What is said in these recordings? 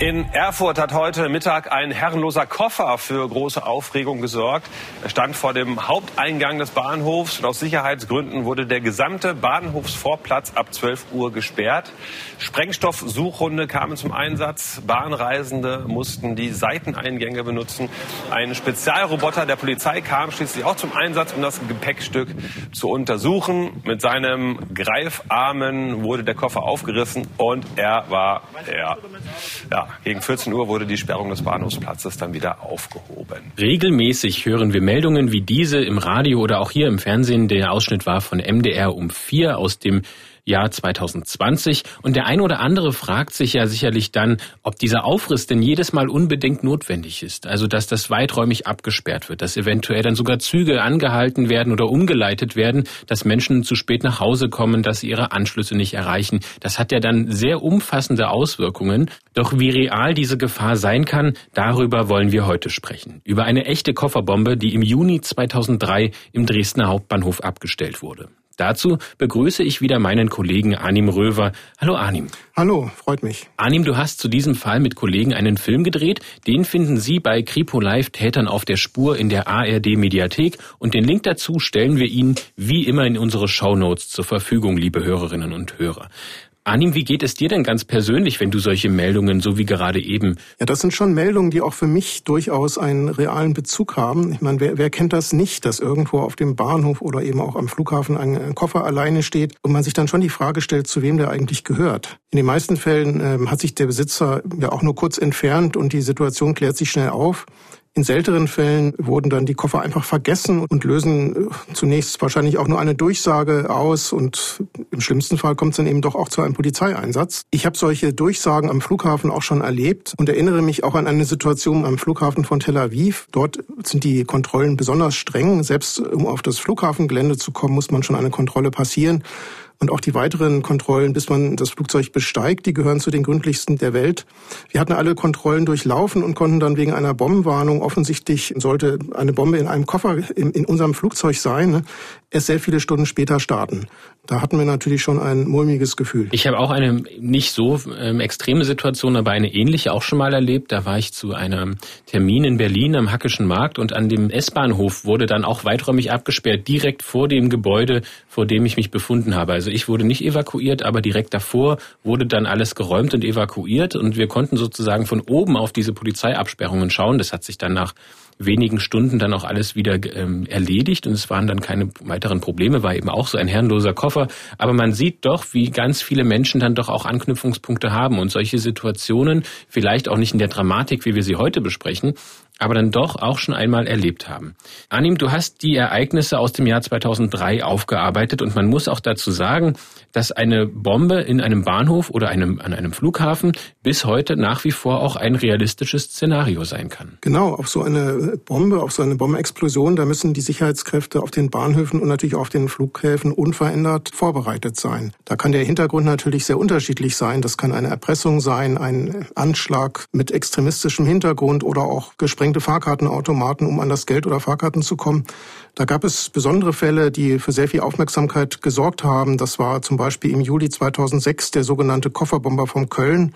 In Erfurt hat heute Mittag ein herrenloser Koffer für große Aufregung gesorgt. Er stand vor dem Haupteingang des Bahnhofs und aus Sicherheitsgründen wurde der gesamte Bahnhofsvorplatz ab 12 Uhr gesperrt. Sprengstoffsuchhunde kamen zum Einsatz. Bahnreisende mussten die Seiteneingänge benutzen. Ein Spezialroboter der Polizei kam schließlich auch zum Einsatz, um das Gepäckstück zu untersuchen. Mit seinem Greifarmen wurde der Koffer aufgerissen und er war ja, ja gegen 14 Uhr wurde die Sperrung des Bahnhofsplatzes dann wieder aufgehoben. Regelmäßig hören wir Meldungen wie diese im Radio oder auch hier im Fernsehen. Der Ausschnitt war von MDR um vier aus dem Jahr 2020. Und der eine oder andere fragt sich ja sicherlich dann, ob dieser Aufriss denn jedes Mal unbedingt notwendig ist. Also, dass das weiträumig abgesperrt wird, dass eventuell dann sogar Züge angehalten werden oder umgeleitet werden, dass Menschen zu spät nach Hause kommen, dass sie ihre Anschlüsse nicht erreichen. Das hat ja dann sehr umfassende Auswirkungen. Doch wie real diese Gefahr sein kann, darüber wollen wir heute sprechen. Über eine echte Kofferbombe, die im Juni 2003 im Dresdner Hauptbahnhof abgestellt wurde. Dazu begrüße ich wieder meinen Kollegen Arnim Röver. Hallo Arnim. Hallo, freut mich. Arnim, du hast zu diesem Fall mit Kollegen einen Film gedreht. Den finden Sie bei Kripo Live Tätern auf der Spur in der ARD Mediathek und den Link dazu stellen wir Ihnen wie immer in unsere Shownotes zur Verfügung, liebe Hörerinnen und Hörer. Anim, wie geht es dir denn ganz persönlich, wenn du solche Meldungen, so wie gerade eben? Ja, das sind schon Meldungen, die auch für mich durchaus einen realen Bezug haben. Ich meine, wer, wer kennt das nicht, dass irgendwo auf dem Bahnhof oder eben auch am Flughafen ein, ein Koffer alleine steht und man sich dann schon die Frage stellt, zu wem der eigentlich gehört. In den meisten Fällen äh, hat sich der Besitzer ja auch nur kurz entfernt und die Situation klärt sich schnell auf. In seltenen Fällen wurden dann die Koffer einfach vergessen und lösen äh, zunächst wahrscheinlich auch nur eine Durchsage aus und im schlimmsten Fall kommt es dann eben doch auch zu einem Polizeieinsatz. Ich habe solche Durchsagen am Flughafen auch schon erlebt und erinnere mich auch an eine Situation am Flughafen von Tel Aviv. Dort sind die Kontrollen besonders streng. Selbst um auf das Flughafengelände zu kommen, muss man schon eine Kontrolle passieren. Und auch die weiteren Kontrollen, bis man das Flugzeug besteigt, die gehören zu den gründlichsten der Welt. Wir hatten alle Kontrollen durchlaufen und konnten dann wegen einer Bombenwarnung, offensichtlich sollte eine Bombe in einem Koffer in, in unserem Flugzeug sein, ne, es sehr viele Stunden später starten. Da hatten wir natürlich schon ein mulmiges Gefühl. Ich habe auch eine nicht so ähm, extreme Situation, aber eine ähnliche auch schon mal erlebt. Da war ich zu einem Termin in Berlin am Hackischen Markt und an dem S-Bahnhof wurde dann auch weiträumig abgesperrt, direkt vor dem Gebäude, vor dem ich mich befunden habe. Also ich wurde nicht evakuiert, aber direkt davor wurde dann alles geräumt und evakuiert und wir konnten sozusagen von oben auf diese Polizeiabsperrungen schauen. Das hat sich dann nach wenigen Stunden dann auch alles wieder ähm, erledigt und es waren dann keine weiteren Probleme, war eben auch so ein herrenloser Koffer. Aber man sieht doch, wie ganz viele Menschen dann doch auch Anknüpfungspunkte haben und solche Situationen, vielleicht auch nicht in der Dramatik, wie wir sie heute besprechen, aber dann doch auch schon einmal erlebt haben. Anim, du hast die Ereignisse aus dem Jahr 2003 aufgearbeitet und man muss auch dazu sagen, dass eine Bombe in einem Bahnhof oder einem, an einem Flughafen bis heute nach wie vor auch ein realistisches Szenario sein kann. Genau, auf so eine Bombe, auf so eine Bombenexplosion, da müssen die Sicherheitskräfte auf den Bahnhöfen und natürlich auch auf den Flughäfen unverändert vorbereitet sein. Da kann der Hintergrund natürlich sehr unterschiedlich sein. Das kann eine Erpressung sein, ein Anschlag mit extremistischem Hintergrund oder auch gesprengte gesprengte Fahrkartenautomaten, um an das Geld oder Fahrkarten zu kommen. Da gab es besondere Fälle, die für sehr viel Aufmerksamkeit gesorgt haben. Das war zum Beispiel im Juli 2006 der sogenannte Kofferbomber von Köln.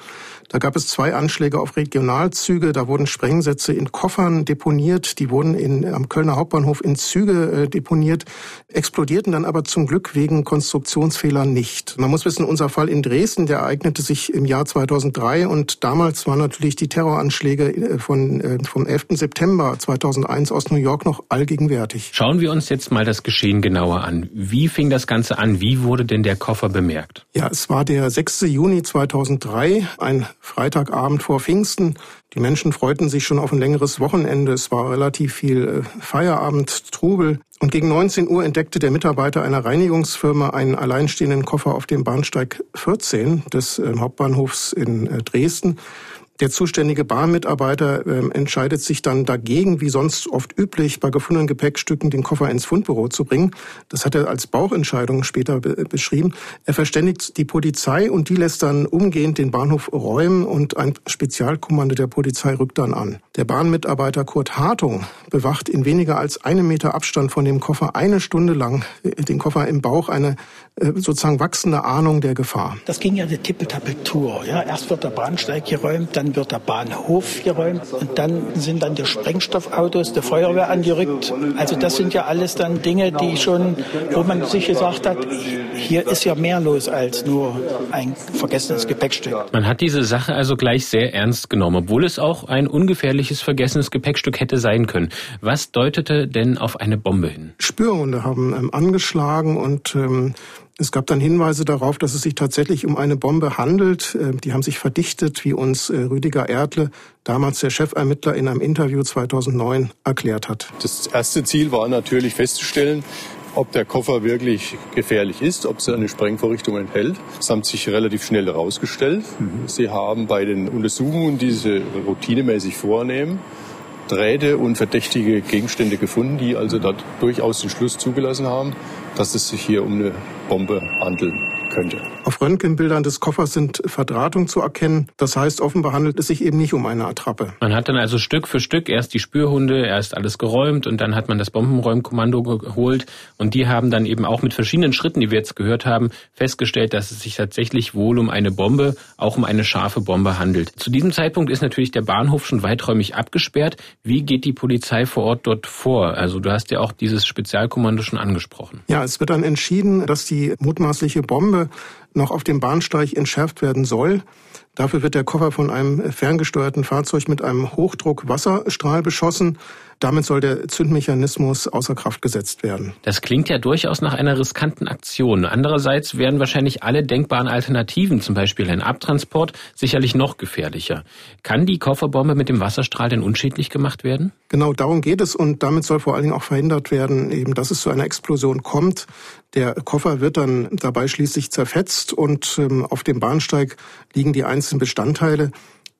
Da gab es zwei Anschläge auf Regionalzüge. Da wurden Sprengsätze in Koffern deponiert. Die wurden in, am Kölner Hauptbahnhof in Züge äh, deponiert, explodierten dann aber zum Glück wegen Konstruktionsfehlern nicht. Man muss wissen, unser Fall in Dresden, der ereignete sich im Jahr 2003 und damals waren natürlich die Terroranschläge äh, von, äh, vom 11. September 2001 aus New York noch allgegenwärtig. Schauen wir uns jetzt mal das Geschehen genauer an. Wie fing das Ganze an? Wie wurde denn der Koffer bemerkt? Ja, es war der 6. Juni 2003, ein Freitagabend vor Pfingsten. Die Menschen freuten sich schon auf ein längeres Wochenende. Es war relativ viel äh, Feierabend, Trubel. Und gegen 19 Uhr entdeckte der Mitarbeiter einer Reinigungsfirma einen alleinstehenden Koffer auf dem Bahnsteig 14 des äh, Hauptbahnhofs in äh, Dresden. Der zuständige Bahnmitarbeiter äh, entscheidet sich dann dagegen, wie sonst oft üblich, bei gefundenen Gepäckstücken den Koffer ins Fundbüro zu bringen. Das hat er als Bauchentscheidung später be beschrieben. Er verständigt die Polizei und die lässt dann umgehend den Bahnhof räumen und ein Spezialkommando der Polizei rückt dann an. Der Bahnmitarbeiter Kurt Hartung bewacht in weniger als einem Meter Abstand von dem Koffer eine Stunde lang äh, den Koffer im Bauch, eine äh, sozusagen wachsende Ahnung der Gefahr. Das ging ja eine Tippeltappeltour. Ja, erst wird der Bahnsteig geräumt, dann wird der Bahnhof geräumt und dann sind dann die Sprengstoffautos der Feuerwehr angerückt. Also das sind ja alles dann Dinge, die schon, wo man sich gesagt hat, hier ist ja mehr los als nur ein vergessenes Gepäckstück. Man hat diese Sache also gleich sehr ernst genommen, obwohl es auch ein ungefährliches vergessenes Gepäckstück hätte sein können. Was deutete denn auf eine Bombe hin? Spürhunde haben ähm, angeschlagen und ähm, es gab dann Hinweise darauf, dass es sich tatsächlich um eine Bombe handelt. Äh, die haben sich verdichtet, wie uns äh, Rüdiger Erdle, damals der Chefermittler, in einem Interview 2009 erklärt hat. Das erste Ziel war natürlich festzustellen, ob der Koffer wirklich gefährlich ist, ob es eine Sprengvorrichtung enthält. Das haben sich relativ schnell herausgestellt. Mhm. Sie haben bei den Untersuchungen, die sie routinemäßig vornehmen, Drähte und verdächtige Gegenstände gefunden, die also da durchaus den Schluss zugelassen haben, dass es sich hier um eine Bombe handeln könnte. Auf Röntgenbildern des Koffers sind Verdrahtungen zu erkennen. Das heißt, offenbar handelt es sich eben nicht um eine Attrappe. Man hat dann also Stück für Stück erst die Spürhunde, erst alles geräumt und dann hat man das Bombenräumkommando geholt und die haben dann eben auch mit verschiedenen Schritten, die wir jetzt gehört haben, festgestellt, dass es sich tatsächlich wohl um eine Bombe, auch um eine scharfe Bombe handelt. Zu diesem Zeitpunkt ist natürlich der Bahnhof schon weiträumig abgesperrt. Wie geht die Polizei vor Ort dort vor? Also du hast ja auch dieses Spezialkommando schon angesprochen. Ja, es wird dann entschieden, dass die mutmaßliche Bombe noch auf dem Bahnsteig entschärft werden soll. Dafür wird der Koffer von einem ferngesteuerten Fahrzeug mit einem Hochdruck-Wasserstrahl beschossen. Damit soll der Zündmechanismus außer Kraft gesetzt werden. Das klingt ja durchaus nach einer riskanten Aktion. Andererseits wären wahrscheinlich alle denkbaren Alternativen, zum Beispiel ein Abtransport, sicherlich noch gefährlicher. Kann die Kofferbombe mit dem Wasserstrahl denn unschädlich gemacht werden? Genau darum geht es und damit soll vor allen Dingen auch verhindert werden, eben, dass es zu einer Explosion kommt. Der Koffer wird dann dabei schließlich zerfetzt und ähm, auf dem Bahnsteig liegen die einzelnen Bestandteile.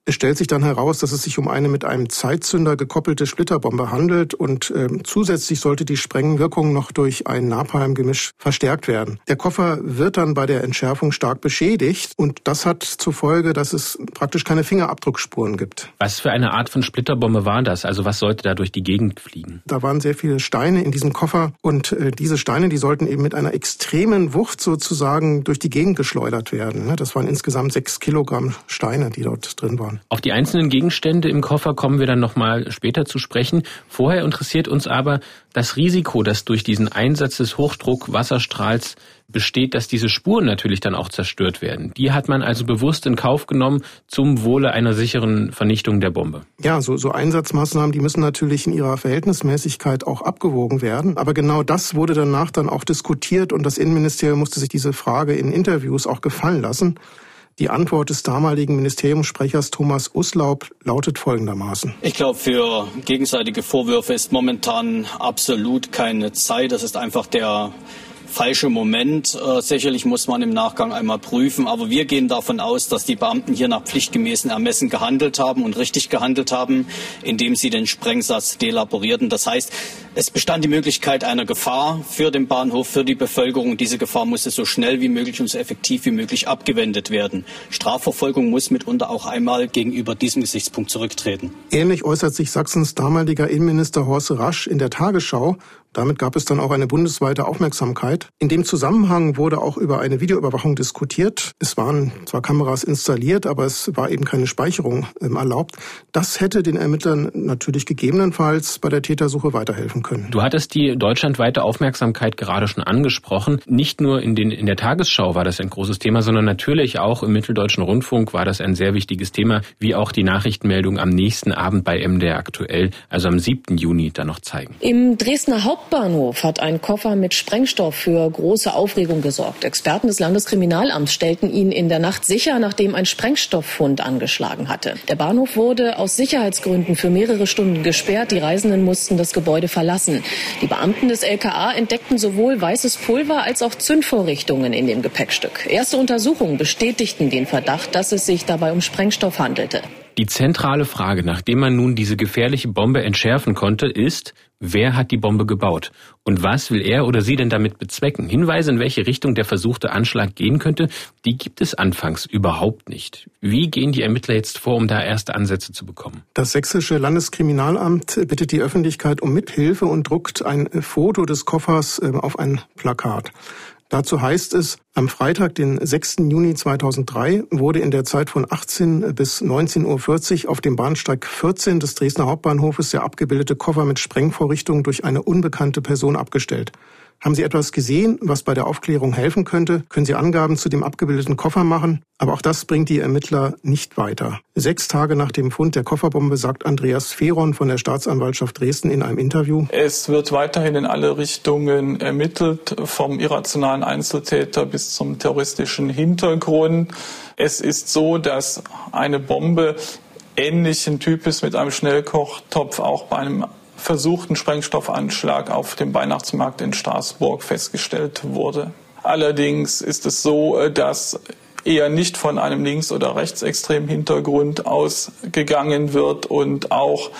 Es stellt sich dann heraus, dass es sich um eine mit einem Zeitzünder gekoppelte Splitterbombe handelt und äh, zusätzlich sollte die Sprengwirkung noch durch ein Napalmgemisch verstärkt werden. Der Koffer wird dann bei der Entschärfung stark beschädigt und das hat zur Folge, dass es praktisch keine Fingerabdruckspuren gibt. Was für eine Art von Splitterbombe war das? Also was sollte da durch die Gegend fliegen? Da waren sehr viele Steine in diesem Koffer und äh, diese Steine, die sollten eben mit einer extremen Wucht sozusagen durch die Gegend geschleudert werden. Ne? Das waren insgesamt sechs Kilogramm Steine, die dort drin waren. Auf die einzelnen Gegenstände im Koffer kommen wir dann nochmal später zu sprechen. Vorher interessiert uns aber das Risiko, das durch diesen Einsatz des Hochdruckwasserstrahls besteht, dass diese Spuren natürlich dann auch zerstört werden. Die hat man also bewusst in Kauf genommen zum Wohle einer sicheren Vernichtung der Bombe. Ja, so, so Einsatzmaßnahmen, die müssen natürlich in ihrer Verhältnismäßigkeit auch abgewogen werden. Aber genau das wurde danach dann auch diskutiert und das Innenministerium musste sich diese Frage in Interviews auch gefallen lassen. Die Antwort des damaligen Ministeriumssprechers Thomas Uslaub lautet folgendermaßen. Ich glaube, für gegenseitige Vorwürfe ist momentan absolut keine Zeit. Das ist einfach der falsche Moment. Äh, sicherlich muss man im Nachgang einmal prüfen, aber wir gehen davon aus, dass die Beamten hier nach pflichtgemäßen Ermessen gehandelt haben und richtig gehandelt haben, indem sie den Sprengsatz delaborierten. Das heißt, es bestand die Möglichkeit einer Gefahr für den Bahnhof, für die Bevölkerung. Diese Gefahr musste so schnell wie möglich und so effektiv wie möglich abgewendet werden. Strafverfolgung muss mitunter auch einmal gegenüber diesem Gesichtspunkt zurücktreten. Ähnlich äußert sich Sachsens damaliger Innenminister Horst Rasch in der Tagesschau damit gab es dann auch eine bundesweite Aufmerksamkeit. In dem Zusammenhang wurde auch über eine Videoüberwachung diskutiert. Es waren zwar Kameras installiert, aber es war eben keine Speicherung ähm, erlaubt. Das hätte den Ermittlern natürlich gegebenenfalls bei der Tätersuche weiterhelfen können. Du hattest die deutschlandweite Aufmerksamkeit gerade schon angesprochen. Nicht nur in, den, in der Tagesschau war das ein großes Thema, sondern natürlich auch im Mitteldeutschen Rundfunk war das ein sehr wichtiges Thema, wie auch die Nachrichtenmeldung am nächsten Abend bei MDR aktuell, also am 7. Juni, da noch zeigen. Im Dresdner Haupt Hauptbahnhof hat ein Koffer mit Sprengstoff für große Aufregung gesorgt. Experten des Landeskriminalamts stellten ihn in der Nacht sicher, nachdem ein Sprengstofffund angeschlagen hatte. Der Bahnhof wurde aus Sicherheitsgründen für mehrere Stunden gesperrt. Die Reisenden mussten das Gebäude verlassen. Die Beamten des LKA entdeckten sowohl weißes Pulver als auch Zündvorrichtungen in dem Gepäckstück. Erste Untersuchungen bestätigten den Verdacht, dass es sich dabei um Sprengstoff handelte. Die zentrale Frage, nachdem man nun diese gefährliche Bombe entschärfen konnte, ist, wer hat die Bombe gebaut? Und was will er oder sie denn damit bezwecken? Hinweise, in welche Richtung der versuchte Anschlag gehen könnte, die gibt es anfangs überhaupt nicht. Wie gehen die Ermittler jetzt vor, um da erste Ansätze zu bekommen? Das sächsische Landeskriminalamt bittet die Öffentlichkeit um Mithilfe und druckt ein Foto des Koffers äh, auf ein Plakat. Dazu heißt es, am Freitag, den 6. Juni 2003, wurde in der Zeit von 18 bis 19.40 Uhr auf dem Bahnsteig 14 des Dresdner Hauptbahnhofes der abgebildete Koffer mit Sprengvorrichtungen durch eine unbekannte Person abgestellt. Haben Sie etwas gesehen, was bei der Aufklärung helfen könnte? Können Sie Angaben zu dem abgebildeten Koffer machen? Aber auch das bringt die Ermittler nicht weiter. Sechs Tage nach dem Fund der Kofferbombe sagt Andreas Feron von der Staatsanwaltschaft Dresden in einem Interview. Es wird weiterhin in alle Richtungen ermittelt, vom irrationalen Einzeltäter bis zum terroristischen Hintergrund. Es ist so, dass eine Bombe ähnlichen Types mit einem Schnellkochtopf auch bei einem versuchten Sprengstoffanschlag auf dem Weihnachtsmarkt in Straßburg festgestellt wurde. Allerdings ist es so, dass eher nicht von einem links- oder rechtsextremen Hintergrund ausgegangen wird und auch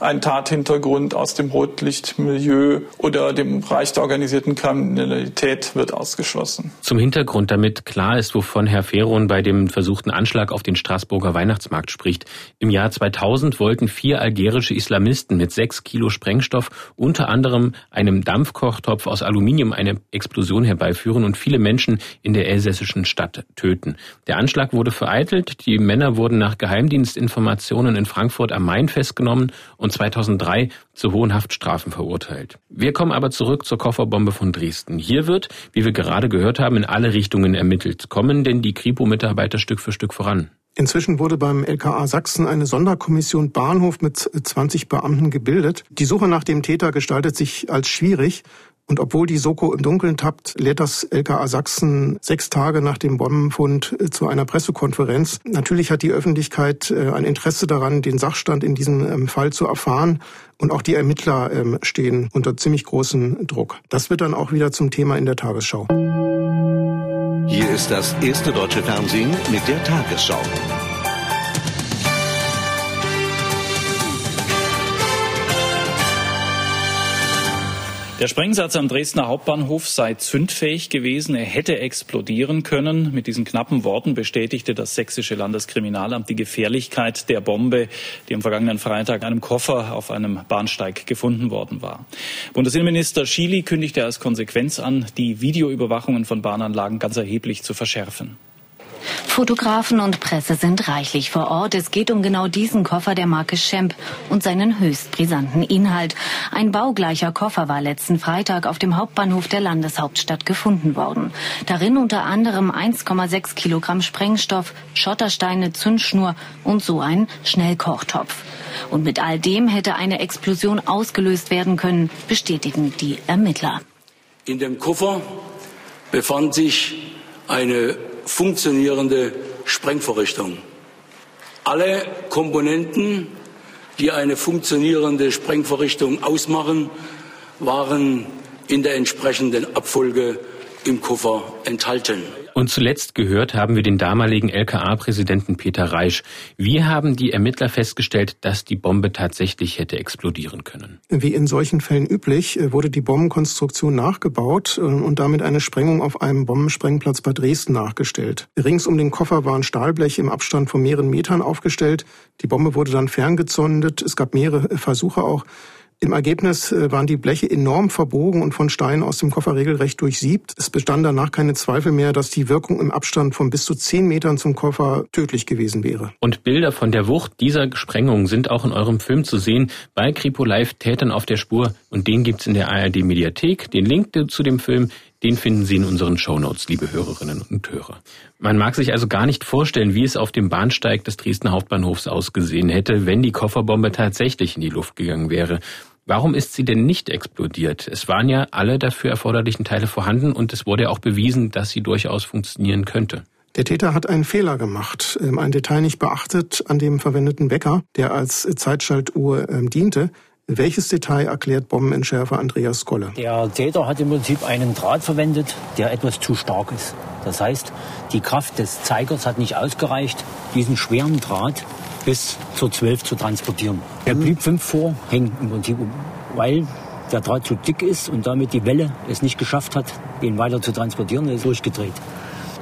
ein Tathintergrund aus dem Rotlichtmilieu oder dem Bereich der organisierten Kriminalität wird ausgeschlossen. Zum Hintergrund, damit klar ist, wovon Herr Feron bei dem versuchten Anschlag auf den Straßburger Weihnachtsmarkt spricht. Im Jahr 2000 wollten vier algerische Islamisten mit sechs Kilo Sprengstoff unter anderem einem Dampfkochtopf aus Aluminium eine Explosion herbeiführen und viele Menschen in der elsässischen Stadt töten. Der Anschlag wurde vereitelt, die Männer wurden nach Geheimdienstinformationen in Frankfurt am Main festgenommen und 2003 zu hohen Haftstrafen verurteilt. Wir kommen aber zurück zur Kofferbombe von Dresden. Hier wird, wie wir gerade gehört haben, in alle Richtungen ermittelt. Kommen denn die Kripo-Mitarbeiter Stück für Stück voran? Inzwischen wurde beim LKA Sachsen eine Sonderkommission Bahnhof mit 20 Beamten gebildet. Die Suche nach dem Täter gestaltet sich als schwierig. Und obwohl die Soko im Dunkeln tappt, lädt das LKA Sachsen sechs Tage nach dem Bombenfund äh, zu einer Pressekonferenz. Natürlich hat die Öffentlichkeit äh, ein Interesse daran, den Sachstand in diesem ähm, Fall zu erfahren. Und auch die Ermittler ähm, stehen unter ziemlich großem Druck. Das wird dann auch wieder zum Thema in der Tagesschau. Hier ist das erste deutsche Fernsehen mit der Tagesschau. Der Sprengsatz am Dresdner Hauptbahnhof sei zündfähig gewesen. Er hätte explodieren können. Mit diesen knappen Worten bestätigte das sächsische Landeskriminalamt die Gefährlichkeit der Bombe, die am vergangenen Freitag in einem Koffer auf einem Bahnsteig gefunden worden war. Bundesinnenminister Schily kündigte als Konsequenz an, die Videoüberwachungen von Bahnanlagen ganz erheblich zu verschärfen. Fotografen und Presse sind reichlich vor Ort. Es geht um genau diesen Koffer der Marke Schemp und seinen höchst brisanten Inhalt. Ein baugleicher Koffer war letzten Freitag auf dem Hauptbahnhof der Landeshauptstadt gefunden worden. Darin unter anderem 1,6 Kilogramm Sprengstoff, Schottersteine, Zündschnur und so ein Schnellkochtopf. Und mit all dem hätte eine Explosion ausgelöst werden können, bestätigen die Ermittler. In dem Koffer befand sich eine funktionierende Sprengvorrichtung. Alle Komponenten, die eine funktionierende Sprengvorrichtung ausmachen, waren in der entsprechenden Abfolge im Koffer enthalten. Und zuletzt gehört haben wir den damaligen LKA-Präsidenten Peter Reisch. Wie haben die Ermittler festgestellt, dass die Bombe tatsächlich hätte explodieren können? Wie in solchen Fällen üblich, äh, wurde die Bombenkonstruktion nachgebaut äh, und damit eine Sprengung auf einem Bombensprengplatz bei Dresden nachgestellt. Rings um den Koffer waren Stahlbleche im Abstand von mehreren Metern aufgestellt. Die Bombe wurde dann ferngezündet. Es gab mehrere Versuche auch. Im Ergebnis äh, waren die Bleche enorm verbogen und von Steinen aus dem Koffer regelrecht durchsiebt. Es bestand danach keine Zweifel mehr, dass die Wirkung im Abstand von bis zu zehn Metern zum Koffer tödlich gewesen wäre. Und Bilder von der Wucht dieser Sprengung sind auch in eurem Film zu sehen bei Kripo Live Tätern auf der Spur und den gibt's in der ARD Mediathek. Den Link zu dem Film den finden Sie in unseren Shownotes, liebe Hörerinnen und Hörer. Man mag sich also gar nicht vorstellen, wie es auf dem Bahnsteig des Dresdner Hauptbahnhofs ausgesehen hätte, wenn die Kofferbombe tatsächlich in die Luft gegangen wäre. Warum ist sie denn nicht explodiert? Es waren ja alle dafür erforderlichen Teile vorhanden und es wurde auch bewiesen, dass sie durchaus funktionieren könnte. Der Täter hat einen Fehler gemacht, ähm, ein Detail nicht beachtet an dem verwendeten Wecker, der als Zeitschaltuhr ähm, diente. Welches Detail erklärt Bombenentschärfer Andreas Kolle? Der Täter hat im Prinzip einen Draht verwendet, der etwas zu stark ist. Das heißt, die Kraft des Zeigers hat nicht ausgereicht, diesen schweren Draht bis zur 12 zu transportieren. Er blieb 5 vor hängen im Prinzip, weil der Draht zu dick ist und damit die Welle es nicht geschafft hat, den weiter zu transportieren, er ist durchgedreht.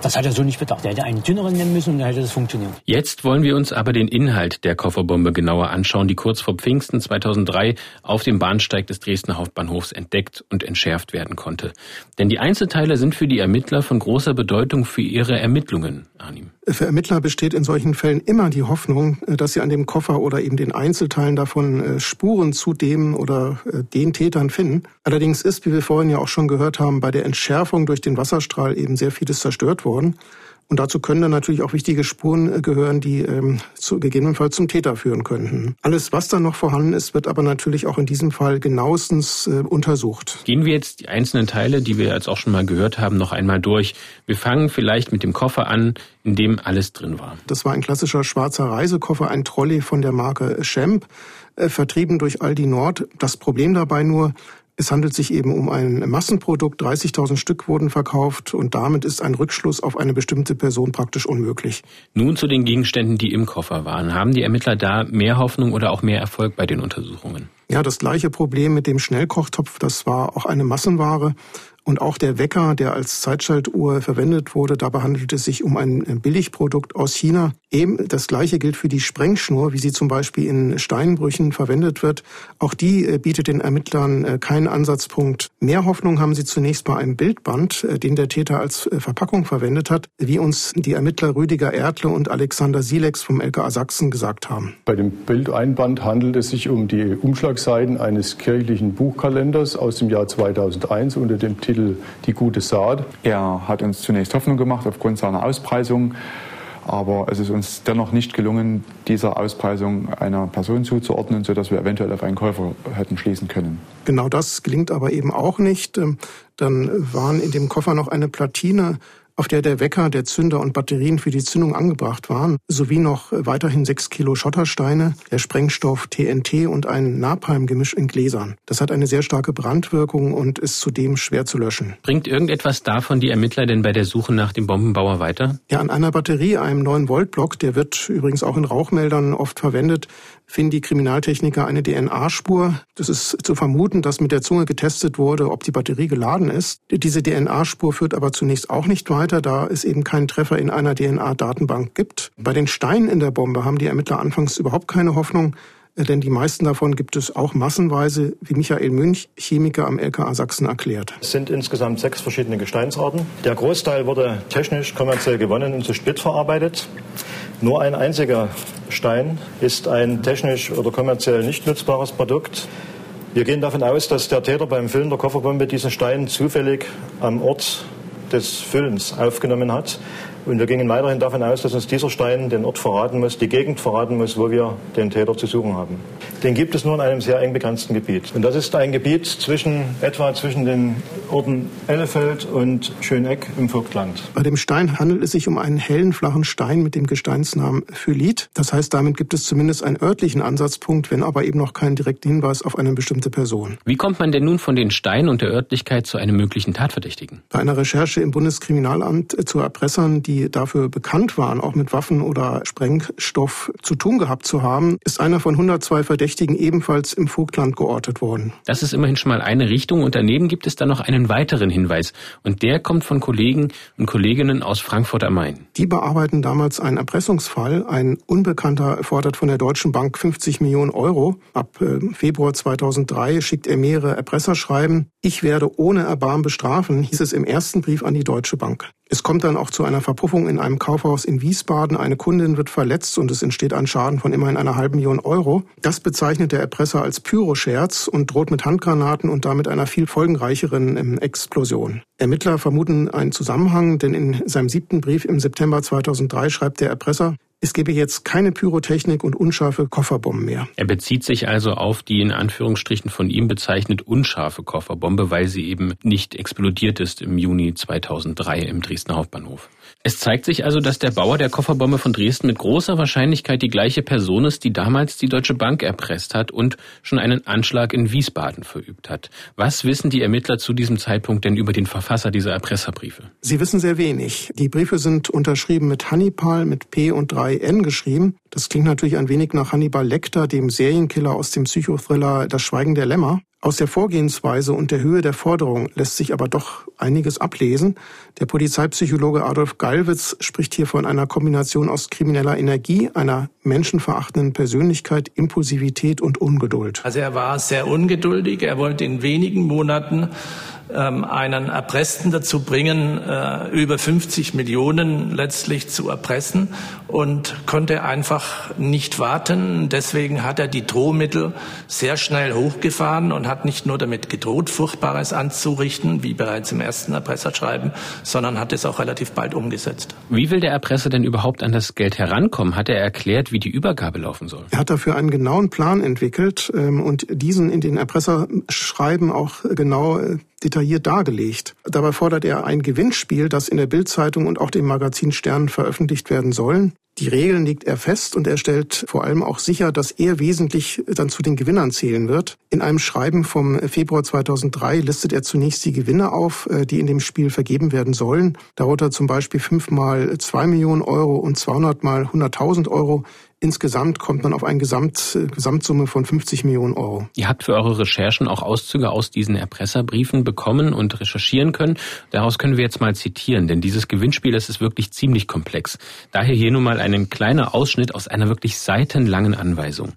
Das hat er so nicht bedacht. Er hätte einen dünneren nehmen müssen und dann hätte das funktioniert. Jetzt wollen wir uns aber den Inhalt der Kofferbombe genauer anschauen, die kurz vor Pfingsten 2003 auf dem Bahnsteig des Dresdner Hauptbahnhofs entdeckt und entschärft werden konnte. Denn die Einzelteile sind für die Ermittler von großer Bedeutung für ihre Ermittlungen, Arnim. Für Ermittler besteht in solchen Fällen immer die Hoffnung, äh, dass sie an dem Koffer oder eben den Einzelteilen davon äh, Spuren zu dem oder äh, den Tätern finden. Allerdings ist, wie wir vorhin ja auch schon gehört haben, bei der Entschärfung durch den Wasserstrahl eben sehr vieles zerstört worden. Und dazu können dann natürlich auch wichtige Spuren äh, gehören, die ähm, zu, gegebenenfalls zum Täter führen könnten. Alles, was dann noch vorhanden ist, wird aber natürlich auch in diesem Fall genauestens äh, untersucht. Gehen wir jetzt die einzelnen Teile, die wir jetzt auch schon mal gehört haben, noch einmal durch. Wir fangen vielleicht mit dem Koffer an, in dem alles drin war. Das war ein klassischer schwarzer Reisekoffer, ein Trolley von der Marke Schemp, äh, vertrieben durch Aldi Nord. Das Problem dabei nur, es handelt sich eben um ein Massenprodukt, 30.000 Stück wurden verkauft und damit ist ein Rückschluss auf eine bestimmte Person praktisch unmöglich. Nun zu den Gegenständen, die im Koffer waren. Haben die Ermittler da mehr Hoffnung oder auch mehr Erfolg bei den Untersuchungen? Ja, das gleiche Problem mit dem Schnellkochtopf, das war auch eine Massenware und auch der Wecker, der als Zeitschaltuhr verwendet wurde, dabei handelt es sich um ein Billigprodukt aus China. Eben das Gleiche gilt für die Sprengschnur, wie sie zum Beispiel in Steinbrüchen verwendet wird. Auch die äh, bietet den Ermittlern äh, keinen Ansatzpunkt. Mehr Hoffnung haben sie zunächst bei einem Bildband, äh, den der Täter als Verpackung verwendet hat, wie uns die Ermittler Rüdiger Erdle und Alexander Silex vom LKA Sachsen gesagt haben. Bei dem Bildeinband handelt es sich um die Umschlagseiten eines kirchlichen Buchkalenders aus dem Jahr 2001 unter dem Titel Titel Die gute Saat. Er hat uns zunächst Hoffnung gemacht aufgrund seiner Auspreisung. Aber es ist uns dennoch nicht gelungen, dieser Auspreisung einer Person zuzuordnen, sodass wir eventuell auf einen Käufer hätten schließen können. Genau das gelingt aber eben auch nicht. Ähm, dann waren in dem Koffer noch eine Platine auf der der Wecker, der Zünder und Batterien für die Zündung angebracht waren, sowie noch weiterhin sechs Kilo Schottersteine, der Sprengstoff TNT und ein Napalm-Gemisch in Gläsern. Das hat eine sehr starke Brandwirkung und ist zudem schwer zu löschen. Bringt irgendetwas davon die Ermittler denn bei der Suche nach dem Bombenbauer weiter? Ja, an einer Batterie, einem 9-Volt-Block, der wird übrigens auch in Rauchmeldern oft verwendet, finden die Kriminaltechniker eine DNA-Spur. Das ist zu vermuten, dass mit der Zunge getestet wurde, ob die Batterie geladen ist. Diese DNA-Spur führt aber zunächst auch nicht weiter, da es eben keinen Treffer in einer DNA-Datenbank gibt. Bei den Steinen in der Bombe haben die Ermittler anfangs überhaupt keine Hoffnung, äh, denn die meisten davon gibt es auch massenweise, wie Michael Münch, Chemiker am LKA Sachsen, erklärt. Es sind insgesamt sechs verschiedene Gesteinsarten. Der Großteil wurde technisch kommerziell gewonnen und zu Split verarbeitet. Nur ein einziger Stein ist ein technisch oder kommerziell nicht nutzbares Produkt. Wir gehen davon aus, dass der Täter beim Füllen der Kofferbombe diesen Stein zufällig am Ort des Füllens aufgenommen hat. Und wir gingen weiterhin davon aus, dass uns dieser Stein den Ort verraten muss, die Gegend verraten muss, wo wir den Täter zu suchen haben. Den gibt es nur in einem sehr eng begrenzten Gebiet. Und das ist ein Gebiet zwischen, etwa zwischen den Orten Ellefeld und Schöneck im Vogtland. Bei dem Stein handelt es sich um einen hellen, flachen Stein mit dem Gesteinsnamen Phylit. Das heißt, damit gibt es zumindest einen örtlichen Ansatzpunkt, wenn aber eben noch keinen direkten Hinweis auf eine bestimmte Person. Wie kommt man denn nun von den Steinen und der Örtlichkeit zu einem möglichen Tatverdächtigen? Bei einer Recherche im Bundeskriminalamt zu Erpressern, die die dafür bekannt waren, auch mit Waffen oder Sprengstoff zu tun gehabt zu haben, ist einer von 102 Verdächtigen ebenfalls im Vogtland geortet worden. Das ist immerhin schon mal eine Richtung und daneben gibt es dann noch einen weiteren Hinweis und der kommt von Kollegen und Kolleginnen aus Frankfurt am Main. Die bearbeiten damals einen Erpressungsfall. Ein Unbekannter fordert von der Deutschen Bank 50 Millionen Euro. Ab äh, Februar 2003 schickt er mehrere Erpresserschreiben. Ich werde ohne Erbarmen bestrafen, hieß es im ersten Brief an die Deutsche Bank. Es kommt dann auch zu einer Verpuffung in einem Kaufhaus in Wiesbaden. Eine Kundin wird verletzt und es entsteht ein Schaden von immerhin einer halben Million Euro. Das bezeichnet der Erpresser als Pyroscherz und droht mit Handgranaten und damit einer viel folgenreicheren ähm, Explosion. Ermittler vermuten einen Zusammenhang, denn in seinem siebten Brief im September 2003 schreibt der Erpresser, es gebe jetzt keine Pyrotechnik und unscharfe Kofferbomben mehr. Er bezieht sich also auf die in Anführungsstrichen von ihm bezeichnet unscharfe Kofferbombe, weil sie eben nicht explodiert ist im Juni 2003 im Dresdner Hauptbahnhof. Es zeigt sich also, dass der Bauer der Kofferbombe von Dresden mit großer Wahrscheinlichkeit die gleiche Person ist, die damals die Deutsche Bank erpresst hat und schon einen Anschlag in Wiesbaden verübt hat. Was wissen die Ermittler zu diesem Zeitpunkt denn über den Verfasser dieser Erpresserbriefe? Sie wissen sehr wenig. Die Briefe sind unterschrieben mit Hannibal, mit P und 3N geschrieben. Das klingt natürlich ein wenig nach Hannibal Lecter, dem Serienkiller aus dem Psychothriller Das Schweigen der Lämmer. Aus der Vorgehensweise und der Höhe der Forderung lässt sich aber doch einiges ablesen. Der Polizeipsychologe Adolf Gallwitz spricht hier von einer Kombination aus krimineller Energie, einer menschenverachtenden Persönlichkeit, Impulsivität und Ungeduld. Also er war sehr ungeduldig. Er wollte in wenigen Monaten ähm, einen Erpressten dazu bringen, äh, über 50 Millionen letztlich zu erpressen und konnte einfach nicht warten. Deswegen hat er die Drohmittel sehr schnell hochgefahren und hat nicht nur damit gedroht, Furchtbares anzurichten, wie bereits im ersten Erpresserschreiben, sondern hat es auch relativ bald umgesetzt. Wie will der Erpresser denn überhaupt an das Geld herankommen? Hat er erklärt, wie die Übergabe laufen soll? Er hat dafür einen genauen Plan entwickelt ähm, und diesen in den Erpresserschreiben auch genau äh, detailliert dargelegt. Dabei fordert er ein Gewinnspiel, das in der Bildzeitung und auch dem Magazin Stern veröffentlicht werden sollen. Die Regeln legt er fest und er stellt vor allem auch sicher, dass er wesentlich dann zu den Gewinnern zählen wird. In einem Schreiben vom Februar 2003 listet er zunächst die Gewinne auf, äh, die in dem Spiel vergeben werden sollen. Darunter zum Beispiel fünfmal zwei Millionen Euro und 200 mal 100.000 Euro. Insgesamt kommt man auf eine Gesamt, Gesamtsumme von 50 Millionen Euro. Ihr habt für eure Recherchen auch Auszüge aus diesen Erpresserbriefen bekommen und recherchieren können. Daraus können wir jetzt mal zitieren, denn dieses Gewinnspiel, das ist wirklich ziemlich komplex. Daher hier nun mal ein kleiner Ausschnitt aus einer wirklich seitenlangen Anweisung.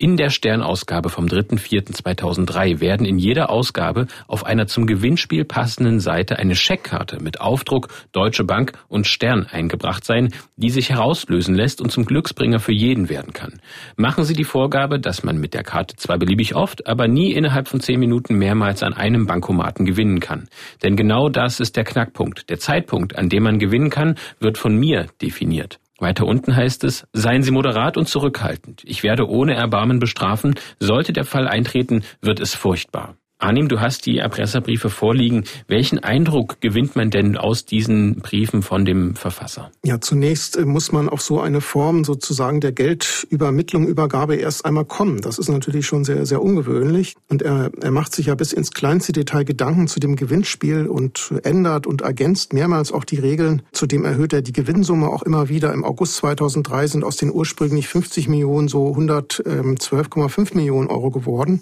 In der Sternausgabe vom 3.4.2003 werden in jeder Ausgabe auf einer zum Gewinnspiel passenden Seite eine Scheckkarte mit Aufdruck Deutsche Bank und Stern eingebracht sein, die sich herauslösen lässt und zum Glücksbringer für jeden werden kann. Machen Sie die Vorgabe, dass man mit der Karte zwar beliebig oft, aber nie innerhalb von zehn Minuten mehrmals an einem Bankomaten gewinnen kann. Denn genau das ist der Knackpunkt. Der Zeitpunkt, an dem man gewinnen kann, wird von mir definiert. Weiter unten heißt es, seien Sie moderat und zurückhaltend. Ich werde ohne Erbarmen bestrafen. Sollte der Fall eintreten, wird es furchtbar. Arnim, du hast die Erpresserbriefe vorliegen. Welchen Eindruck gewinnt man denn aus diesen Briefen von dem Verfasser? Ja, zunächst äh, muss man auf so eine Form sozusagen der Geldübermittlung, Übergabe erst einmal kommen. Das ist natürlich schon sehr, sehr ungewöhnlich. Und er, er macht sich ja bis ins kleinste Detail Gedanken zu dem Gewinnspiel und ändert und ergänzt mehrmals auch die Regeln. Zudem erhöht er die Gewinnsumme auch immer wieder. Im August 2003 sind aus den ursprünglich 50 Millionen so 112,5 Millionen Euro geworden.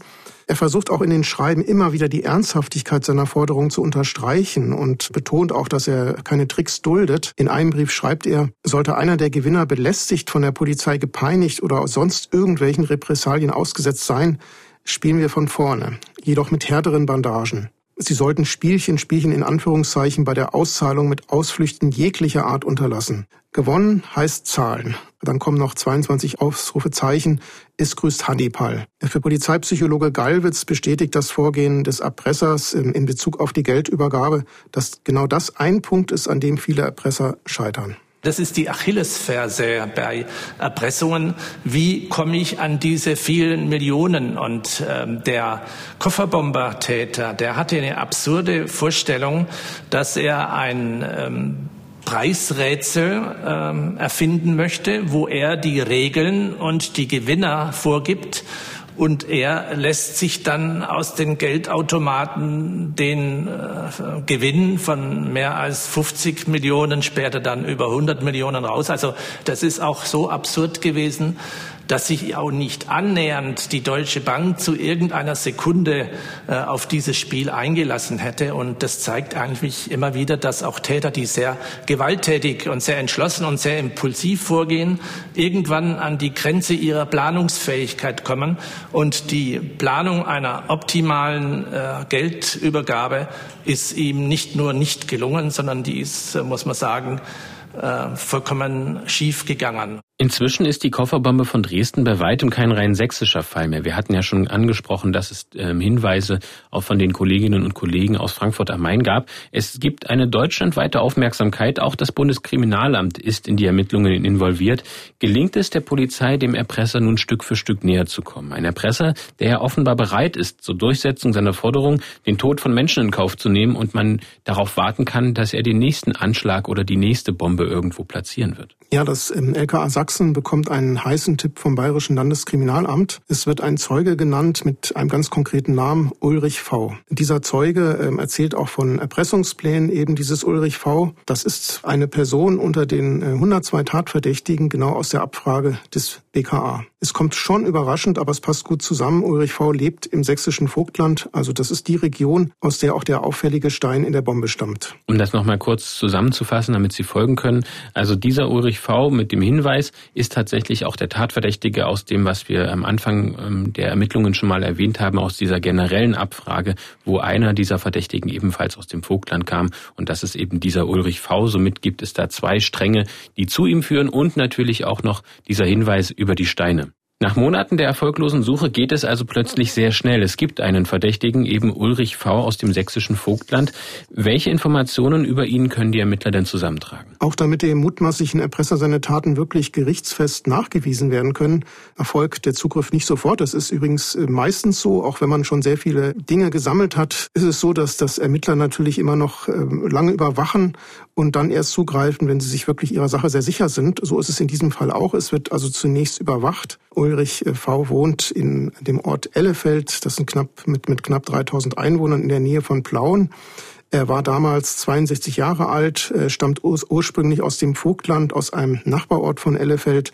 Er versucht auch in den Schreiben immer wieder die Ernsthaftigkeit seiner Forderung zu unterstreichen und betont auch, dass er keine Tricks duldet. In einem Brief schreibt er, sollte einer der Gewinner belästigt, von der Polizei gepeinigt oder sonst irgendwelchen Repressalien ausgesetzt sein, spielen wir von vorne, jedoch mit härteren Bandagen. Sie sollten Spielchen, Spielchen in Anführungszeichen bei der Auszahlung mit Ausflüchten jeglicher Art unterlassen. Gewonnen heißt Zahlen. Dann kommen noch 22 Ausrufezeichen. Es grüßt Hannibal. Für Polizeipsychologe Gallwitz bestätigt das Vorgehen des Erpressers in Bezug auf die Geldübergabe, dass genau das ein Punkt ist, an dem viele Erpresser scheitern. Das ist die Achillesferse bei Erpressungen. Wie komme ich an diese vielen Millionen? Und ähm, der Kofferbombertäter, der hatte eine absurde Vorstellung, dass er ein ähm, Preisrätsel ähm, erfinden möchte, wo er die Regeln und die Gewinner vorgibt und er lässt sich dann aus den Geldautomaten den äh, Gewinn von mehr als 50 Millionen, später dann über 100 Millionen raus. Also das ist auch so absurd gewesen, dass sich auch nicht annähernd die Deutsche Bank zu irgendeiner Sekunde äh, auf dieses Spiel eingelassen hätte. Und das zeigt eigentlich immer wieder, dass auch Täter, die sehr gewalttätig und sehr entschlossen und sehr impulsiv vorgehen, irgendwann an die Grenze ihrer Planungsfähigkeit kommen und die Planung einer optimalen äh, Geldübergabe ist ihm nicht nur nicht gelungen, sondern die ist, äh, muss man sagen, äh, vollkommen schief gegangen. Inzwischen ist die Kofferbombe von Dresden bei weitem kein rein sächsischer Fall mehr. Wir hatten ja schon angesprochen, dass es ähm, Hinweise auch von den Kolleginnen und Kollegen aus Frankfurt am Main gab. Es gibt eine deutschlandweite Aufmerksamkeit. Auch das Bundeskriminalamt ist in die Ermittlungen involviert. Gelingt es der Polizei, dem Erpresser nun Stück für Stück näher zu kommen? Ein Erpresser, der ja offenbar bereit ist, zur Durchsetzung seiner Forderung den Tod von Menschen in Kauf zu nehmen und man darauf warten kann, dass er den nächsten Anschlag oder die nächste Bombe irgendwo platzieren wird. Ja, das ähm, LKA sagt Sachsen bekommt einen heißen Tipp vom Bayerischen Landeskriminalamt. Es wird ein Zeuge genannt mit einem ganz konkreten Namen, Ulrich V. Dieser Zeuge äh, erzählt auch von Erpressungsplänen eben dieses Ulrich V. Das ist eine Person unter den äh, 102 Tatverdächtigen, genau aus der Abfrage des BKA. Es kommt schon überraschend, aber es passt gut zusammen. Ulrich V. lebt im sächsischen Vogtland, also das ist die Region, aus der auch der auffällige Stein in der Bombe stammt. Um das nochmal kurz zusammenzufassen, damit Sie folgen können. Also dieser Ulrich V. mit dem Hinweis, ist tatsächlich auch der Tatverdächtige aus dem, was wir am Anfang ähm, der Ermittlungen schon mal erwähnt haben, aus dieser generellen Abfrage, wo einer dieser Verdächtigen ebenfalls aus dem Vogtland kam. Und das ist eben dieser Ulrich V. Somit gibt es da zwei Stränge, die zu ihm führen und natürlich auch noch dieser Hinweis über die Steine. Nach Monaten der erfolglosen Suche geht es also plötzlich sehr schnell. Es gibt einen Verdächtigen, eben Ulrich V. aus dem sächsischen Vogtland. Welche Informationen über ihn können die Ermittler denn zusammentragen? Auch damit dem mutmaßlichen Erpresser seine Taten wirklich gerichtsfest nachgewiesen werden können, erfolgt der Zugriff nicht sofort. Das ist übrigens äh, meistens so, auch wenn man schon sehr viele Dinge gesammelt hat, ist es so, dass das Ermittler natürlich immer noch ähm, lange überwachen und dann erst zugreifen, wenn sie sich wirklich ihrer Sache sehr sicher sind. So ist es in diesem Fall auch. Es wird also zunächst überwacht. Ulrich V. wohnt in dem Ort Ellefeld. Das sind knapp mit, mit knapp 3000 Einwohnern in der Nähe von Plauen. Er war damals 62 Jahre alt, stammt ursprünglich aus dem Vogtland, aus einem Nachbarort von Ellefeld,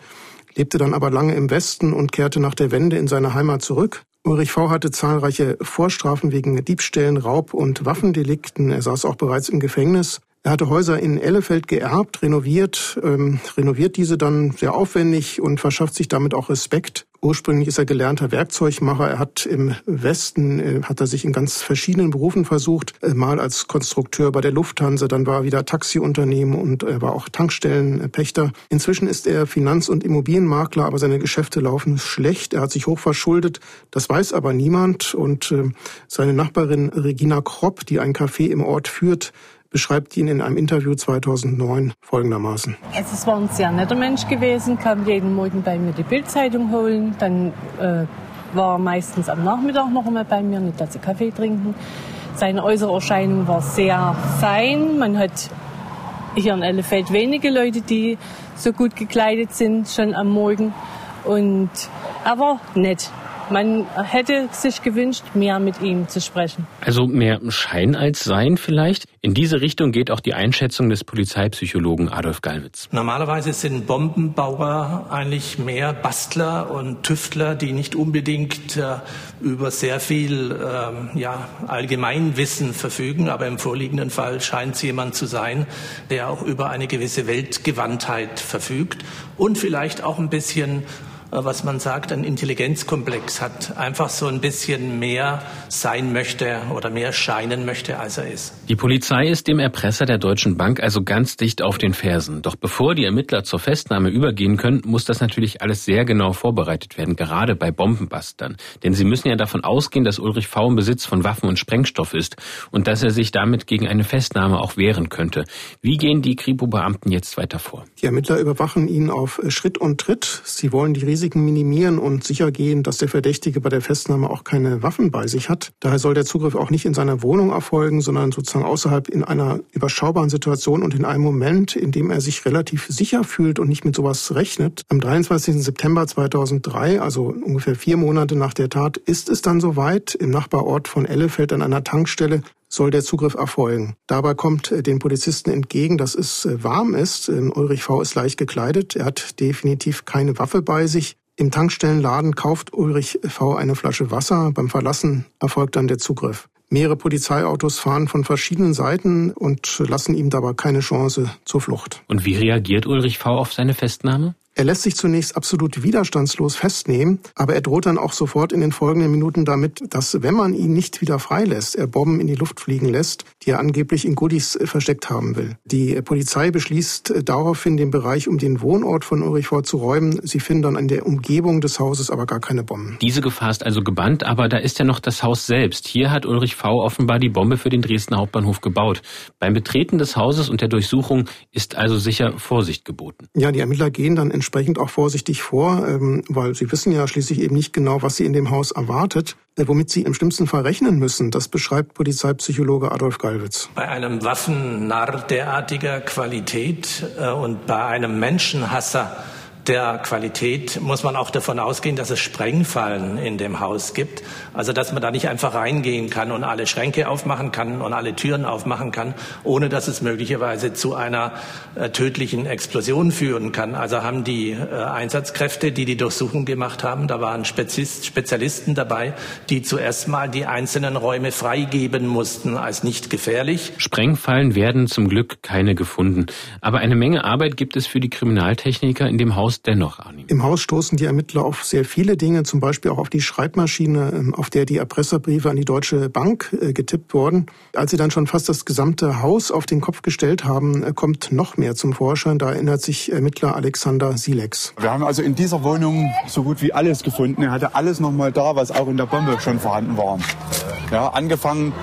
lebte dann aber lange im Westen und kehrte nach der Wende in seine Heimat zurück. Ulrich V. hatte zahlreiche Vorstrafen wegen Diebstählen, Raub und Waffendelikten. Er saß auch bereits im Gefängnis. Er hatte Häuser in Ellefeld geerbt, renoviert, ähm, renoviert diese dann sehr aufwendig und verschafft sich damit auch Respekt. Ursprünglich ist er gelernter Werkzeugmacher. Er hat im Westen, äh, hat er sich in ganz verschiedenen Berufen versucht. Äh, mal als Konstrukteur bei der Lufthansa, dann war er wieder Taxiunternehmen und er war auch Tankstellenpächter. Inzwischen ist er Finanz- und Immobilienmakler, aber seine Geschäfte laufen schlecht. Er hat sich hoch verschuldet. Das weiß aber niemand. Und äh, seine Nachbarin Regina Kropp, die ein Café im Ort führt, beschreibt ihn in einem Interview 2009 folgendermaßen. Es war ein sehr netter Mensch gewesen, kam jeden Morgen bei mir die Bildzeitung holen, dann äh, war meistens am Nachmittag noch einmal bei mir eine Tasse Kaffee trinken. Seine äußere Erscheinung war sehr fein. Man hat hier in Ellefeld wenige Leute, die so gut gekleidet sind, schon am Morgen. Und er war nett. Man hätte sich gewünscht, mehr mit ihm zu sprechen. Also mehr Schein als Sein vielleicht? In diese Richtung geht auch die Einschätzung des Polizeipsychologen Adolf Gallwitz. Normalerweise sind Bombenbauer eigentlich mehr Bastler und Tüftler, die nicht unbedingt äh, über sehr viel äh, ja, Allgemeinwissen verfügen. Aber im vorliegenden Fall scheint es jemand zu sein, der auch über eine gewisse Weltgewandtheit verfügt und vielleicht auch ein bisschen was man sagt, ein Intelligenzkomplex hat, einfach so ein bisschen mehr sein möchte oder mehr scheinen möchte, als er ist. Die Polizei ist dem Erpresser der Deutschen Bank also ganz dicht auf den Fersen. Doch bevor die Ermittler zur Festnahme übergehen können, muss das natürlich alles sehr genau vorbereitet werden, gerade bei Bombenbastern. Denn sie müssen ja davon ausgehen, dass Ulrich V. im Besitz von Waffen und Sprengstoff ist und dass er sich damit gegen eine Festnahme auch wehren könnte. Wie gehen die Kripo-Beamten jetzt weiter vor? Die Ermittler überwachen ihn auf Schritt und Tritt. Sie wollen die Risiken Risiken minimieren und sicher gehen, dass der Verdächtige bei der Festnahme auch keine Waffen bei sich hat. Daher soll der Zugriff auch nicht in seiner Wohnung erfolgen, sondern sozusagen außerhalb in einer überschaubaren Situation und in einem Moment, in dem er sich relativ sicher fühlt und nicht mit sowas rechnet. Am 23. September 2003, also ungefähr vier Monate nach der Tat, ist es dann soweit. Im Nachbarort von Ellefeld an einer Tankstelle soll der Zugriff erfolgen. Dabei kommt äh, den Polizisten entgegen, dass es äh, warm ist. Ulrich V. ist leicht gekleidet. Er hat definitiv keine Waffe bei sich. Im Tankstellenladen kauft Ulrich V. eine Flasche Wasser. Beim Verlassen erfolgt dann der Zugriff. Mehrere Polizeiautos fahren von verschiedenen Seiten und lassen ihm dabei keine Chance zur Flucht. Und wie reagiert Ulrich V. auf seine Festnahme? Er lässt sich zunächst absolut widerstandslos festnehmen, aber er droht dann auch sofort in den folgenden Minuten damit, dass wenn man ihn nicht wieder freilässt, er Bomben in die Luft fliegen lässt, die er angeblich in Goodies äh, versteckt haben will. Die Polizei beschließt äh, daraufhin, den Bereich um den Wohnort von Ulrich V. zu räumen. Sie finden dann in der Umgebung des Hauses aber gar keine Bomben. Diese Gefahr ist also gebannt, aber da ist ja noch das Haus selbst. Hier hat Ulrich V. offenbar die Bombe für den Dresdner Hauptbahnhof gebaut. Beim Betreten des Hauses und der Durchsuchung ist also sicher Vorsicht geboten. Ja, die Ermittler gehen dann entsprechend auch vorsichtig vor, ähm, weil sie wissen ja schließlich eben nicht genau, was sie in dem Haus erwartet. Äh, womit sie im schlimmsten Fall rechnen müssen, das beschreibt Polizeipsychologe Adolf Gallwitz. Bei einem Waffennarr derartiger Qualität äh, und bei einem Menschenhasser der Qualität muss man auch davon ausgehen, dass es Sprengfallen in dem Haus gibt. Also dass man da nicht einfach reingehen kann und alle Schränke aufmachen kann und alle Türen aufmachen kann, ohne dass es möglicherweise zu einer äh, tödlichen Explosion führen kann. Also haben die äh, Einsatzkräfte, die die Durchsuchung gemacht haben, da waren Spezialist, Spezialisten dabei, die zuerst mal die einzelnen Räume freigeben mussten als nicht gefährlich. Sprengfallen werden zum Glück keine gefunden. Aber eine Menge Arbeit gibt es für die Kriminaltechniker in dem Haus Haus dennoch, Arnim? Im Haus stoßen die Ermittler auf sehr viele Dinge, zum Beispiel auch auf die Schreibmaschine, ähm, auf der die Erpresserbriefe an die Deutsche Bank äh, getippt wurden. Als sie dann schon fast das gesamte Haus auf den Kopf gestellt haben, äh, kommt noch mehr zum Vorschein. Da erinnert sich Ermittler Alexander Silex. Wir haben also in dieser Wohnung so gut wie alles gefunden. Er hatte alles nochmal da, was auch in der Bombe schon vorhanden war. Ja, angefangen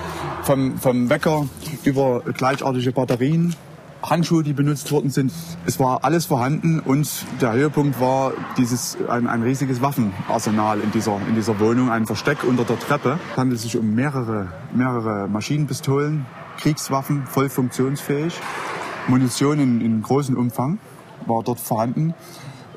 vom, vom Wecker über gleichartige Batterien, Handschuhe, die benutzt worden sind. Es war alles vorhanden und der Höhepunkt war dieses ein, ein riesiges Waffenarsenal in dieser, in dieser Wohnung, ein Versteck unter der Treppe. Es handelt sich um mehrere, mehrere Maschinenpistolen, Kriegswaffen, voll funktionsfähig. Munition in, in großem Umfang war dort vorhanden.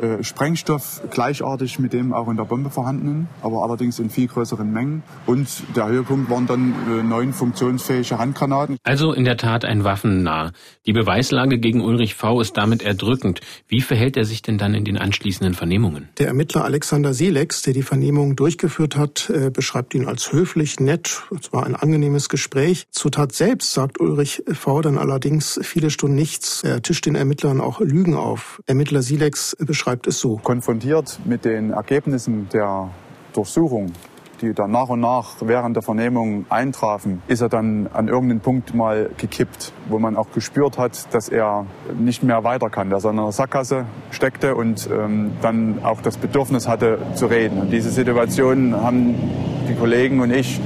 Äh, Sprengstoff gleichartig mit dem auch in der Bombe vorhandenen, aber allerdings in viel größeren Mengen. Und der Höhepunkt waren dann äh, neun funktionsfähige Handgranaten. Also in der Tat ein Waffennah. Die Beweislage gegen Ulrich V. ist damit erdrückend. Wie verhält er sich denn dann in den anschließenden Vernehmungen? Der Ermittler Alexander Selex, der die Vernehmung durchgeführt hat, äh, beschreibt ihn als höflich, nett. Es war ein angenehmes Gespräch. Zur Tat selbst sagt Ulrich V. dann allerdings viele Stunden nichts. Er tischt den Ermittlern auch Lügen auf. Ermittler Silex beschreibt beschreibt es so. Konfrontiert mit den Ergebnissen der Durchsuchung, die dann nach und nach während der Vernehmung eintrafen, ist er dann an irgendeinem Punkt mal gekippt, wo man auch gespürt hat, dass er nicht mehr weiter kann, dass er in einer Sackgasse steckte und ähm, dann auch das Bedürfnis hatte zu reden. Und diese Situation haben die Kollegen und ich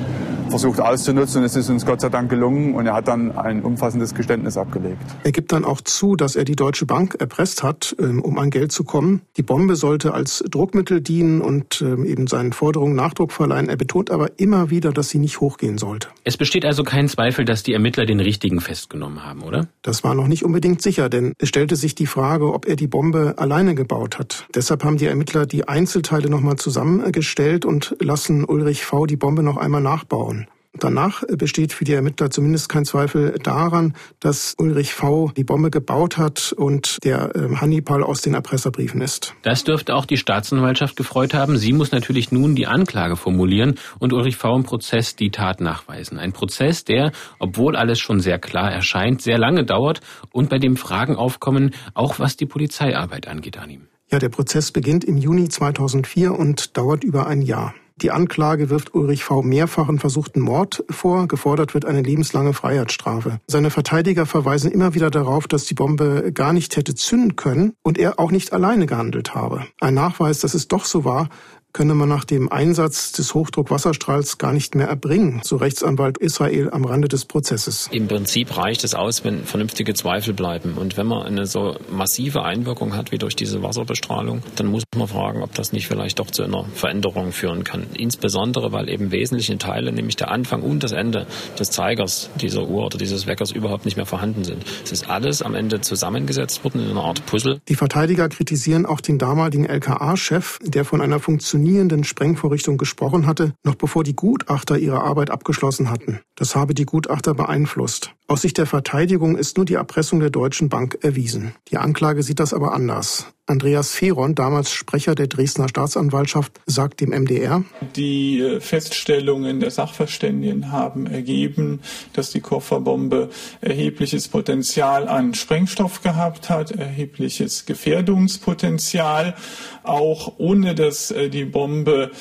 versucht auszunutzen und es ist uns Gott sei Dank gelungen und er hat dann ein umfassendes Geständnis abgelegt. Er gibt dann auch zu, dass er die Deutsche Bank erpresst hat, ähm, um an Geld zu kommen. Die Bombe sollte als Druckmittel dienen und ähm, eben seinen Forderungen Nachdruck verleihen. Er betont aber immer wieder, dass sie nicht hochgehen sollte. Es besteht also kein Zweifel, dass die Ermittler den richtigen festgenommen haben, oder? Das war noch nicht unbedingt sicher, denn es stellte sich die Frage, ob er die Bombe alleine gebaut hat. Deshalb haben die Ermittler die Einzelteile nochmal zusammengestellt und lassen Ulrich V. die Bombe noch einmal nachbauen. Danach besteht für die Ermittler zumindest kein Zweifel daran, dass Ulrich V. die Bombe gebaut hat und der ähm, Hannibal aus den Erpresserbriefen ist. Das dürfte auch die Staatsanwaltschaft gefreut haben. Sie muss natürlich nun die Anklage formulieren und Ulrich V. im Prozess die Tat nachweisen. Ein Prozess, der, obwohl alles schon sehr klar erscheint, sehr lange dauert und bei dem Fragen aufkommen, auch was die Polizeiarbeit angeht an ihm. Ja, der Prozess beginnt im Juni 2004 und dauert über ein Jahr. Die Anklage wirft Ulrich V. mehrfachen versuchten Mord vor. Gefordert wird eine lebenslange Freiheitsstrafe. Seine Verteidiger verweisen immer wieder darauf, dass die Bombe gar nicht hätte zünden können und er auch nicht alleine gehandelt habe. Ein Nachweis, dass es doch so war, könne man nach dem Einsatz des Hochdruckwasserstrahls gar nicht mehr erbringen, so Rechtsanwalt Israel am Rande des Prozesses. Im Prinzip reicht es aus, wenn vernünftige Zweifel bleiben. Und wenn man eine so massive Einwirkung hat wie durch diese Wasserbestrahlung, dann muss man fragen, ob das nicht vielleicht doch zu einer Veränderung führen kann. Insbesondere, weil eben wesentliche Teile, nämlich der Anfang und das Ende des Zeigers dieser Uhr oder dieses Weckers überhaupt nicht mehr vorhanden sind. Es ist alles am Ende zusammengesetzt worden in einer Art Puzzle. Die Verteidiger kritisieren auch den damaligen LKA-Chef, der von einer funktionierenden funktionierenden Sprengvorrichtung gesprochen hatte, noch bevor die Gutachter ihre Arbeit abgeschlossen hatten. Das habe die Gutachter beeinflusst. Aus Sicht der Verteidigung ist nur die Erpressung der Deutschen Bank erwiesen. Die Anklage sieht das aber anders. Andreas Feron, damals Sprecher der Dresdner Staatsanwaltschaft, sagt dem MDR. Die äh, Feststellungen der Sachverständigen haben ergeben, dass die Kofferbombe erhebliches Potenzial an Sprengstoff gehabt hat, erhebliches Gefährdungspotenzial, auch ohne dass äh, die Bombe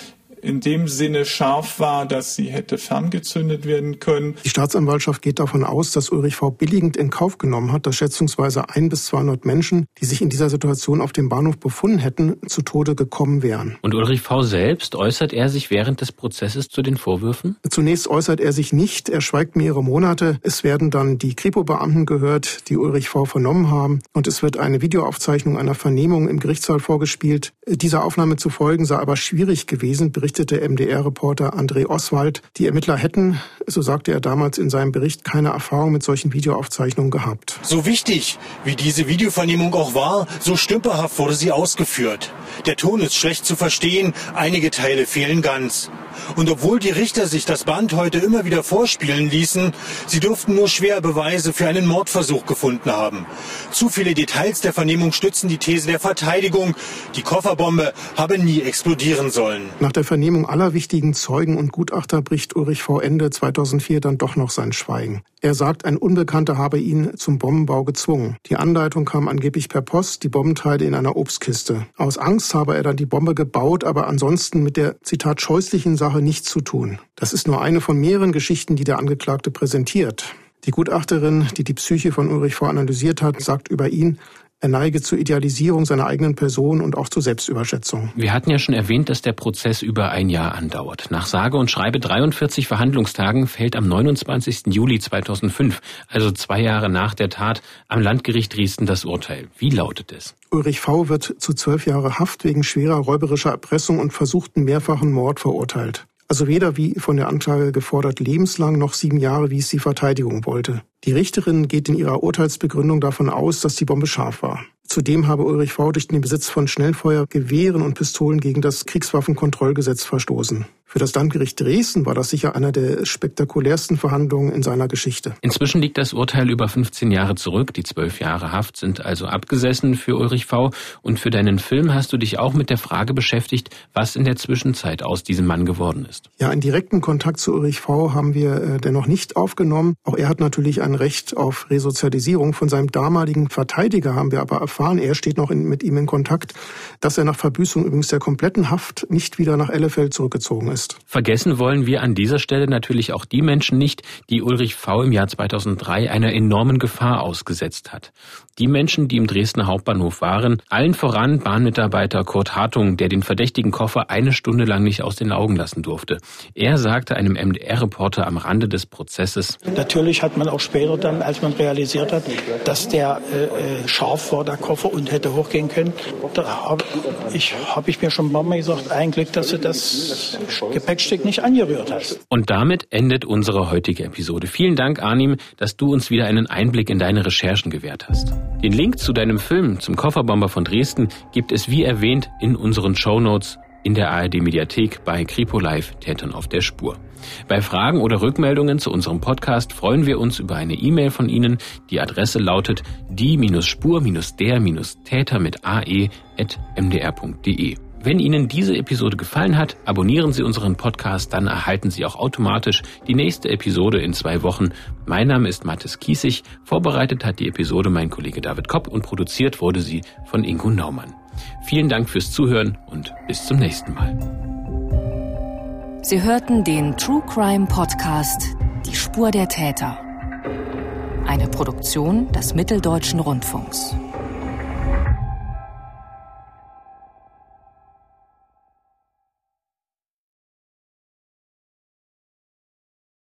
in dem Sinne scharf war, dass sie hätte ferngezündet werden können. Die Staatsanwaltschaft geht davon aus, dass Ulrich V. billigend in Kauf genommen hat, dass schätzungsweise ein bis 200 Menschen, die sich in dieser Situation auf dem Bahnhof befunden hätten, zu Tode gekommen wären. Und Ulrich V. selbst, äußert er sich während des Prozesses zu den Vorwürfen? Zunächst äußert er sich nicht. Er schweigt mehrere Monate. Es werden dann die Kripo-Beamten gehört, die Ulrich V. vernommen haben. Und es wird eine Videoaufzeichnung einer Vernehmung im Gerichtssaal vorgespielt. Dieser Aufnahme zu folgen sei aber schwierig gewesen, berichtet berichtete MDR-Reporter André Oswald. Die Ermittler hätten, so sagte er damals in seinem Bericht, keine Erfahrung mit solchen Videoaufzeichnungen gehabt. So wichtig, wie diese Videovernehmung auch war, so stümperhaft wurde sie ausgeführt. Der Ton ist schlecht zu verstehen, einige Teile fehlen ganz. Und obwohl die Richter sich das Band heute immer wieder vorspielen ließen, sie durften nur schwer Beweise für einen Mordversuch gefunden haben. Zu viele Details der Vernehmung stützen die These der Verteidigung, die Kofferbombe habe nie explodieren sollen. Nach der Vernehmung aller wichtigen Zeugen und Gutachter bricht Ulrich V. Ende 2004 dann doch noch sein Schweigen. Er sagt, ein Unbekannter habe ihn zum Bombenbau gezwungen. Die Anleitung kam angeblich per Post, die Bombenteile in einer Obstkiste. Aus Angst habe er dann die Bombe gebaut, aber ansonsten mit der, Zitat, scheußlichen Sache nichts zu tun. Das ist nur eine von mehreren Geschichten, die der Angeklagte präsentiert. Die Gutachterin, die die Psyche von Ulrich V. analysiert hat, sagt über ihn, er neige zur Idealisierung seiner eigenen Person und auch zur Selbstüberschätzung. Wir hatten ja schon erwähnt, dass der Prozess über ein Jahr andauert. Nach sage und schreibe 43 Verhandlungstagen fällt am 29. Juli 2005, also zwei Jahre nach der Tat, am Landgericht Dresden das Urteil. Wie lautet es? Ulrich V. wird zu zwölf Jahre Haft wegen schwerer räuberischer Erpressung und versuchten mehrfachen Mord verurteilt. Also weder wie von der Anklage gefordert lebenslang noch sieben Jahre, wie es die Verteidigung wollte. Die Richterin geht in ihrer Urteilsbegründung davon aus, dass die Bombe scharf war. Zudem habe Ulrich V. durch den Besitz von Schnellfeuergewehren und Pistolen gegen das Kriegswaffenkontrollgesetz verstoßen. Für das Landgericht Dresden war das sicher einer der spektakulärsten Verhandlungen in seiner Geschichte. Inzwischen liegt das Urteil über 15 Jahre zurück. Die zwölf Jahre Haft sind also abgesessen für Ulrich V. Und für deinen Film hast du dich auch mit der Frage beschäftigt, was in der Zwischenzeit aus diesem Mann geworden ist. Ja, einen direkten Kontakt zu Ulrich V. haben wir äh, dennoch nicht aufgenommen. Auch er hat natürlich ein Recht auf Resozialisierung. Von seinem damaligen Verteidiger haben wir aber erfahren, er steht noch in, mit ihm in Kontakt, dass er nach Verbüßung übrigens der kompletten Haft nicht wieder nach Ellefeld zurückgezogen ist. Vergessen wollen wir an dieser Stelle natürlich auch die Menschen nicht, die Ulrich V. im Jahr 2003 einer enormen Gefahr ausgesetzt hat. Die Menschen, die im Dresdner Hauptbahnhof waren, allen voran Bahnmitarbeiter Kurt Hartung, der den verdächtigen Koffer eine Stunde lang nicht aus den Augen lassen durfte. Er sagte einem MDR-Reporter am Rande des Prozesses, Natürlich hat man auch später dann, als man realisiert hat, dass der äh, äh scharf war, der Koffer, und hätte hochgehen können, da habe ich, hab ich mir schon mal gesagt, ein Glück, dass du das Gepäckstück nicht angerührt hast. Und damit endet unsere heutige Episode. Vielen Dank, Arnim, dass du uns wieder einen Einblick in deine Recherchen gewährt hast. Den Link zu deinem Film zum Kofferbomber von Dresden gibt es wie erwähnt in unseren Show Notes in der ARD Mediathek bei Kripo Live Tätern auf der Spur. Bei Fragen oder Rückmeldungen zu unserem Podcast freuen wir uns über eine E-Mail von Ihnen. Die Adresse lautet die-spur-der-täter mit ae.mdr.de. Wenn Ihnen diese Episode gefallen hat, abonnieren Sie unseren Podcast, dann erhalten Sie auch automatisch die nächste Episode in zwei Wochen. Mein Name ist Mathis Kiesig, vorbereitet hat die Episode mein Kollege David Kopp und produziert wurde sie von Ingo Naumann. Vielen Dank fürs Zuhören und bis zum nächsten Mal. Sie hörten den True Crime Podcast Die Spur der Täter. Eine Produktion des Mitteldeutschen Rundfunks.